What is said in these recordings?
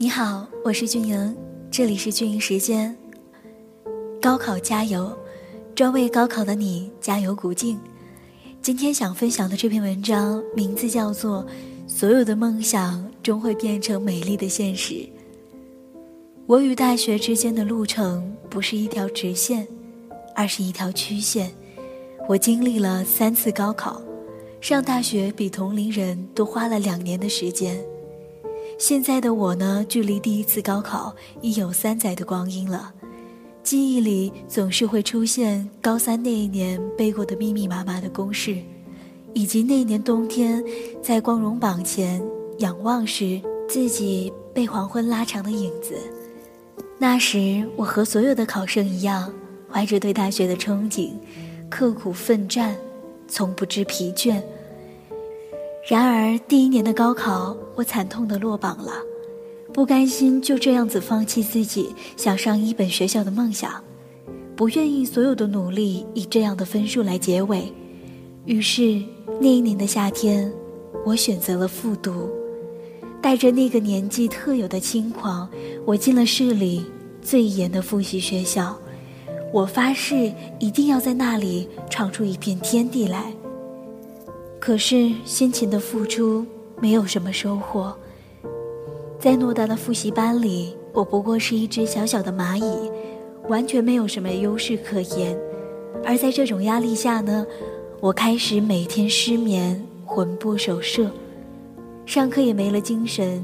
你好，我是俊莹，这里是俊莹时间。高考加油，专为高考的你加油鼓劲。今天想分享的这篇文章名字叫做《所有的梦想终会变成美丽的现实》。我与大学之间的路程不是一条直线，而是一条曲线。我经历了三次高考，上大学比同龄人多花了两年的时间。现在的我呢，距离第一次高考已有三载的光阴了，记忆里总是会出现高三那一年背过的密密麻麻的公式，以及那一年冬天在光荣榜前仰望时自己被黄昏拉长的影子。那时我和所有的考生一样，怀着对大学的憧憬，刻苦奋战，从不知疲倦。然而，第一年的高考，我惨痛的落榜了，不甘心就这样子放弃自己想上一本学校的梦想，不愿意所有的努力以这样的分数来结尾，于是那一年的夏天，我选择了复读，带着那个年纪特有的轻狂，我进了市里最严的复习学校，我发誓一定要在那里闯出一片天地来。可是辛勤的付出没有什么收获，在偌大的复习班里，我不过是一只小小的蚂蚁，完全没有什么优势可言。而在这种压力下呢，我开始每天失眠，魂不守舍，上课也没了精神，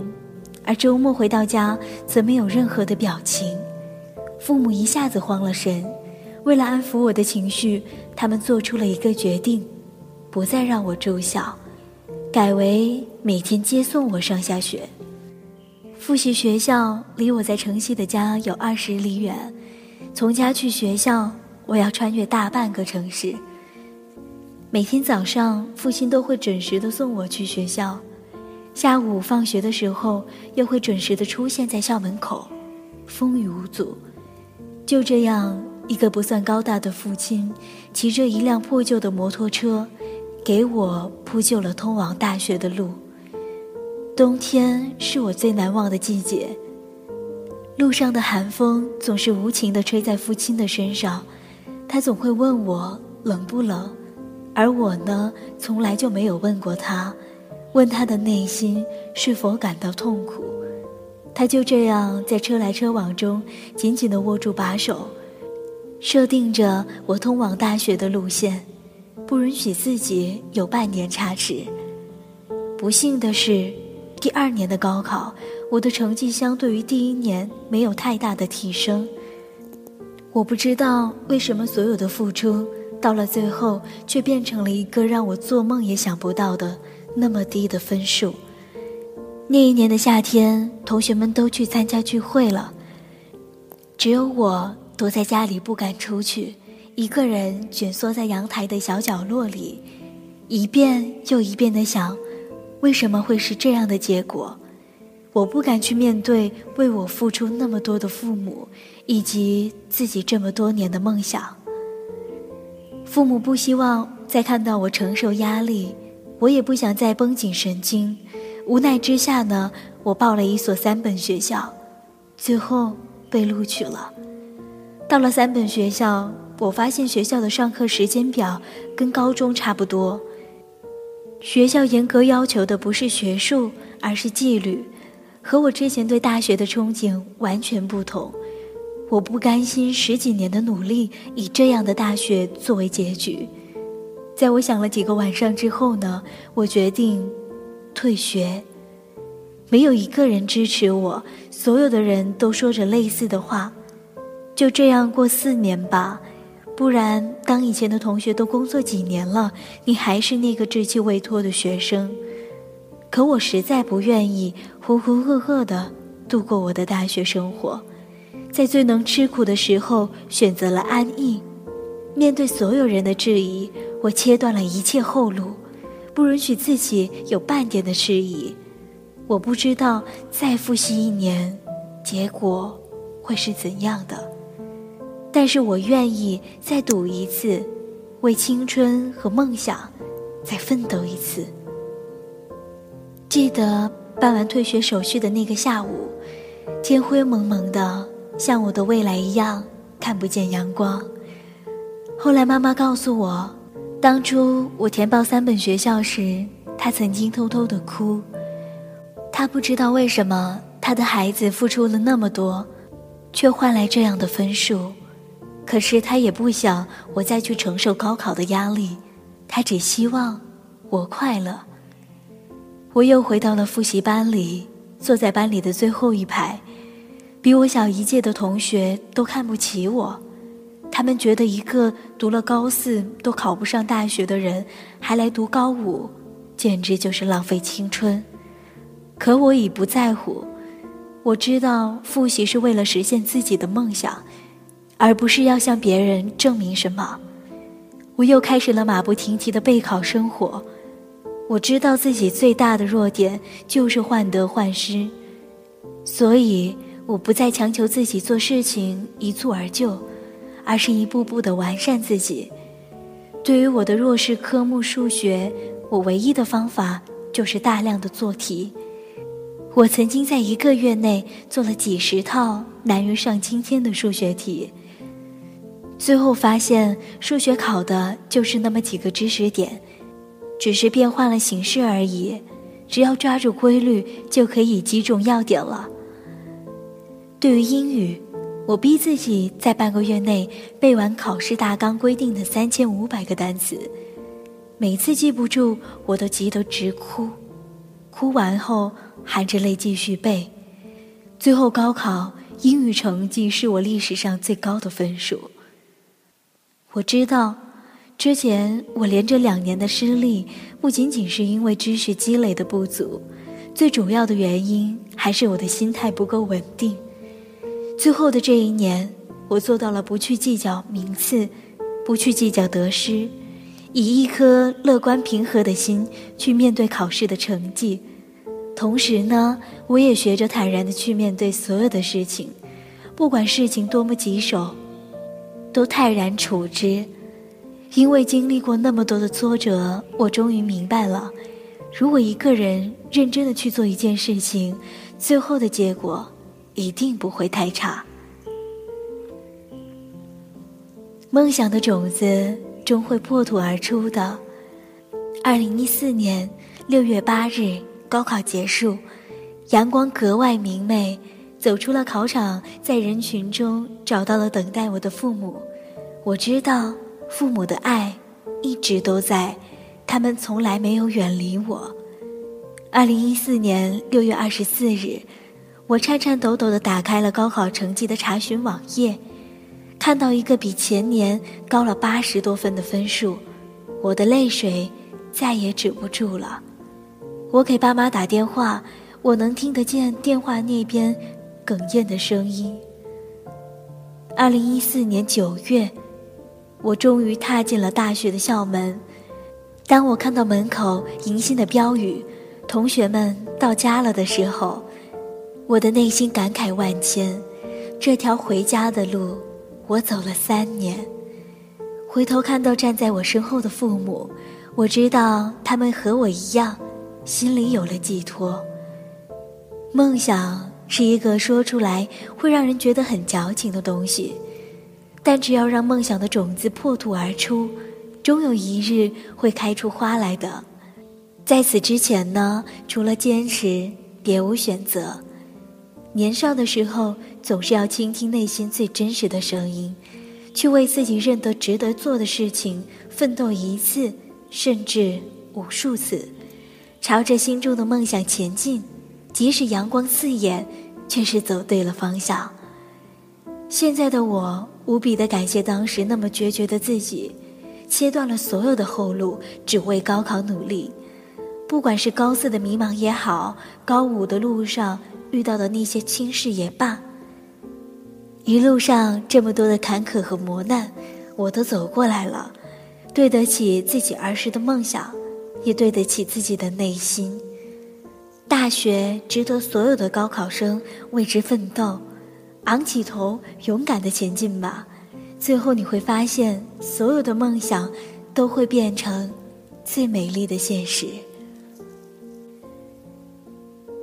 而周末回到家则没有任何的表情。父母一下子慌了神，为了安抚我的情绪，他们做出了一个决定。不再让我住校，改为每天接送我上下学。复习学校离我在城西的家有二十里远，从家去学校，我要穿越大半个城市。每天早上，父亲都会准时的送我去学校，下午放学的时候，又会准时的出现在校门口，风雨无阻。就这样，一个不算高大的父亲，骑着一辆破旧的摩托车。给我铺就了通往大学的路。冬天是我最难忘的季节。路上的寒风总是无情地吹在父亲的身上，他总会问我冷不冷，而我呢，从来就没有问过他，问他的内心是否感到痛苦。他就这样在车来车往中紧紧地握住把手，设定着我通往大学的路线。不允许自己有半点差池。不幸的是，第二年的高考，我的成绩相对于第一年没有太大的提升。我不知道为什么所有的付出到了最后，却变成了一个让我做梦也想不到的那么低的分数。那一年的夏天，同学们都去参加聚会了，只有我躲在家里不敢出去。一个人蜷缩在阳台的小角落里，一遍又一遍地想：为什么会是这样的结果？我不敢去面对为我付出那么多的父母，以及自己这么多年的梦想。父母不希望再看到我承受压力，我也不想再绷紧神经。无奈之下呢，我报了一所三本学校，最后被录取了。到了三本学校。我发现学校的上课时间表跟高中差不多。学校严格要求的不是学术，而是纪律，和我之前对大学的憧憬完全不同。我不甘心十几年的努力以这样的大学作为结局。在我想了几个晚上之后呢，我决定退学。没有一个人支持我，所有的人都说着类似的话。就这样过四年吧。不然，当以前的同学都工作几年了，你还是那个稚气未脱的学生。可我实在不愿意浑浑噩噩的度过我的大学生活，在最能吃苦的时候选择了安逸。面对所有人的质疑，我切断了一切后路，不允许自己有半点的迟疑。我不知道再复习一年，结果会是怎样的。但是我愿意再赌一次，为青春和梦想再奋斗一次。记得办完退学手续的那个下午，天灰蒙蒙的，像我的未来一样看不见阳光。后来妈妈告诉我，当初我填报三本学校时，她曾经偷偷的哭。她不知道为什么她的孩子付出了那么多，却换来这样的分数。可是他也不想我再去承受高考的压力，他只希望我快乐。我又回到了复习班里，坐在班里的最后一排，比我小一届的同学都看不起我。他们觉得一个读了高四都考不上大学的人，还来读高五，简直就是浪费青春。可我已不在乎，我知道复习是为了实现自己的梦想，而不是要向别人证明什么。我又开始了马不停蹄的备考生活。我知道自己最大的弱点就是患得患失，所以我不再强求自己做事情一蹴而就。而是一步步的完善自己。对于我的弱势科目数学，我唯一的方法就是大量的做题。我曾经在一个月内做了几十套难于上青天的数学题，最后发现数学考的就是那么几个知识点，只是变换了形式而已。只要抓住规律，就可以击中要点了。对于英语。我逼自己在半个月内背完考试大纲规定的三千五百个单词，每次记不住我都急得直哭，哭完后含着泪继续背，最后高考英语成绩是我历史上最高的分数。我知道，之前我连着两年的失利，不仅仅是因为知识积累的不足，最主要的原因还是我的心态不够稳定。最后的这一年，我做到了不去计较名次，不去计较得失，以一颗乐观平和的心去面对考试的成绩。同时呢，我也学着坦然的去面对所有的事情，不管事情多么棘手，都泰然处之。因为经历过那么多的挫折，我终于明白了，如果一个人认真的去做一件事情，最后的结果。一定不会太差。梦想的种子终会破土而出的。二零一四年六月八日，高考结束，阳光格外明媚。走出了考场，在人群中找到了等待我的父母。我知道，父母的爱一直都在，他们从来没有远离我。二零一四年六月二十四日。我颤颤抖抖地打开了高考成绩的查询网页，看到一个比前年高了八十多分的分数，我的泪水再也止不住了。我给爸妈打电话，我能听得见电话那边哽咽的声音。二零一四年九月，我终于踏进了大学的校门。当我看到门口迎新的标语“同学们到家了”的时候，我的内心感慨万千，这条回家的路，我走了三年。回头看到站在我身后的父母，我知道他们和我一样，心里有了寄托。梦想是一个说出来会让人觉得很矫情的东西，但只要让梦想的种子破土而出，终有一日会开出花来的。在此之前呢，除了坚持，别无选择。年少的时候，总是要倾听内心最真实的声音，去为自己认得值得做的事情奋斗一次，甚至无数次，朝着心中的梦想前进。即使阳光刺眼，却是走对了方向。现在的我无比的感谢当时那么决绝的自己，切断了所有的后路，只为高考努力。不管是高四的迷茫也好，高五的路上。遇到的那些轻视也罢，一路上这么多的坎坷和磨难，我都走过来了，对得起自己儿时的梦想，也对得起自己的内心。大学值得所有的高考生为之奋斗，昂起头，勇敢的前进吧。最后你会发现，所有的梦想都会变成最美丽的现实。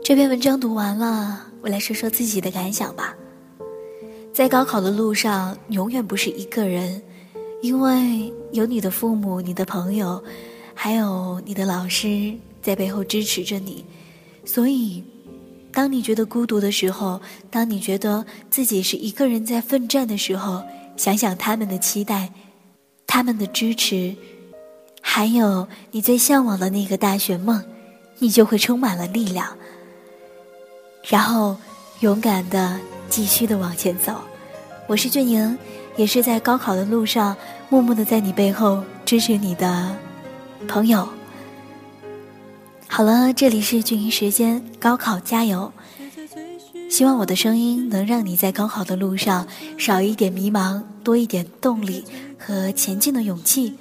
这篇文章读完了，我来说说自己的感想吧。在高考的路上，永远不是一个人，因为有你的父母、你的朋友，还有你的老师在背后支持着你。所以，当你觉得孤独的时候，当你觉得自己是一个人在奋战的时候，想想他们的期待，他们的支持，还有你最向往的那个大学梦，你就会充满了力量。然后，勇敢的。继续的往前走，我是俊莹，也是在高考的路上默默的在你背后支持你的朋友。好了，这里是俊莹时间，高考加油！希望我的声音能让你在高考的路上少一点迷茫，多一点动力和前进的勇气。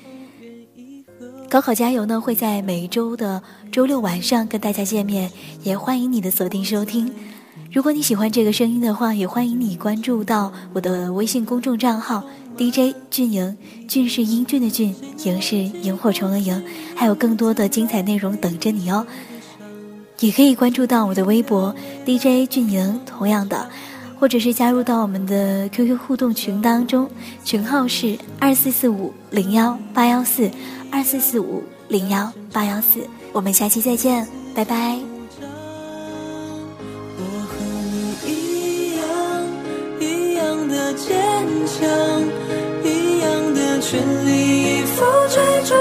高考加油呢，会在每周的周六晚上跟大家见面，也欢迎你的锁定收听。如果你喜欢这个声音的话，也欢迎你关注到我的微信公众账号 DJ 俊莹，俊是英俊的俊，莹是萤火虫的萤，还有更多的精彩内容等着你哦。也可以关注到我的微博 DJ 俊莹，同样的，或者是加入到我们的 QQ 互动群当中，群号是二四四五零幺八幺四二四四五零幺八幺四，我们下期再见，拜拜。坚强，一样的全力以赴追逐